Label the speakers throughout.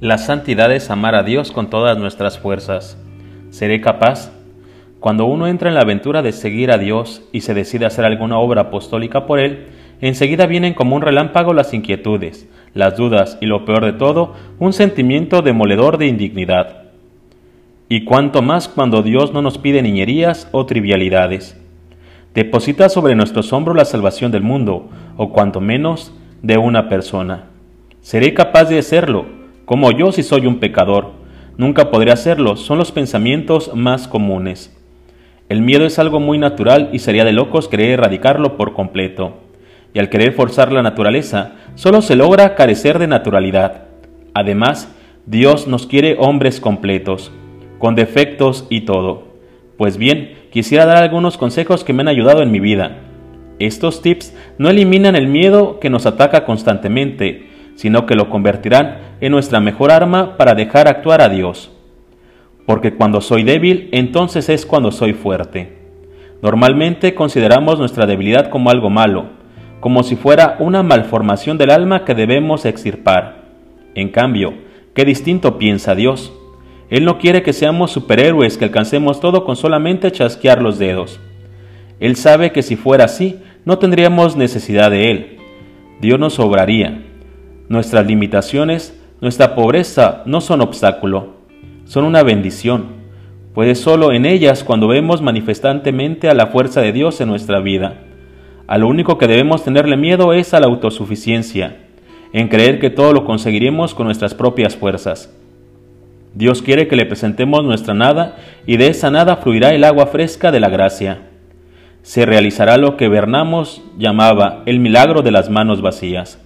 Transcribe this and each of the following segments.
Speaker 1: La santidad es amar a Dios con todas nuestras fuerzas. ¿Seré capaz? Cuando uno entra en la aventura de seguir a Dios y se decide hacer alguna obra apostólica por Él, enseguida vienen como un relámpago las inquietudes, las dudas y lo peor de todo, un sentimiento demoledor de indignidad. Y cuanto más cuando Dios no nos pide niñerías o trivialidades. Deposita sobre nuestros hombros la salvación del mundo, o cuanto menos, de una persona. ¿Seré capaz de hacerlo? Como yo si soy un pecador, nunca podré hacerlo, son los pensamientos más comunes. El miedo es algo muy natural y sería de locos querer erradicarlo por completo. Y al querer forzar la naturaleza, solo se logra carecer de naturalidad. Además, Dios nos quiere hombres completos, con defectos y todo. Pues bien, quisiera dar algunos consejos que me han ayudado en mi vida. Estos tips no eliminan el miedo que nos ataca constantemente, sino que lo convertirán en nuestra mejor arma para dejar actuar a Dios. Porque cuando soy débil, entonces es cuando soy fuerte. Normalmente consideramos nuestra debilidad como algo malo, como si fuera una malformación del alma que debemos extirpar. En cambio, qué distinto piensa Dios. Él no quiere que seamos superhéroes que alcancemos todo con solamente chasquear los dedos. Él sabe que si fuera así, no tendríamos necesidad de Él. Dios nos sobraría, Nuestras limitaciones, nuestra pobreza no son obstáculo, son una bendición, pues solo en ellas cuando vemos manifestantemente a la fuerza de Dios en nuestra vida. A lo único que debemos tenerle miedo es a la autosuficiencia, en creer que todo lo conseguiremos con nuestras propias fuerzas. Dios quiere que le presentemos nuestra nada y de esa nada fluirá el agua fresca de la gracia. Se realizará lo que Bernamos llamaba el milagro de las manos vacías.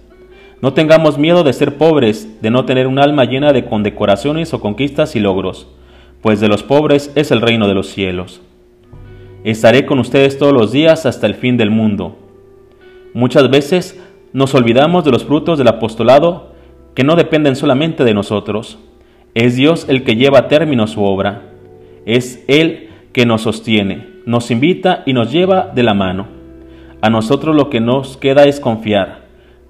Speaker 1: No tengamos miedo de ser pobres, de no tener un alma llena de condecoraciones o conquistas y logros, pues de los pobres es el reino de los cielos. Estaré con ustedes todos los días hasta el fin del mundo. Muchas veces nos olvidamos de los frutos del apostolado que no dependen solamente de nosotros. Es Dios el que lleva a término su obra. Es Él que nos sostiene, nos invita y nos lleva de la mano. A nosotros lo que nos queda es confiar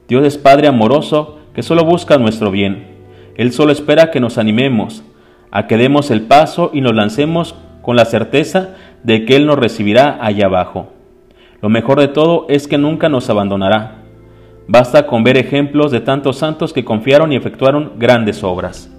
Speaker 1: Dios es Padre amoroso que solo busca nuestro bien. Él solo espera que nos animemos, a que demos el paso y nos lancemos con la certeza de que Él nos recibirá allá abajo. Lo mejor de todo es que nunca nos abandonará. Basta con ver ejemplos de tantos santos que confiaron y efectuaron grandes obras.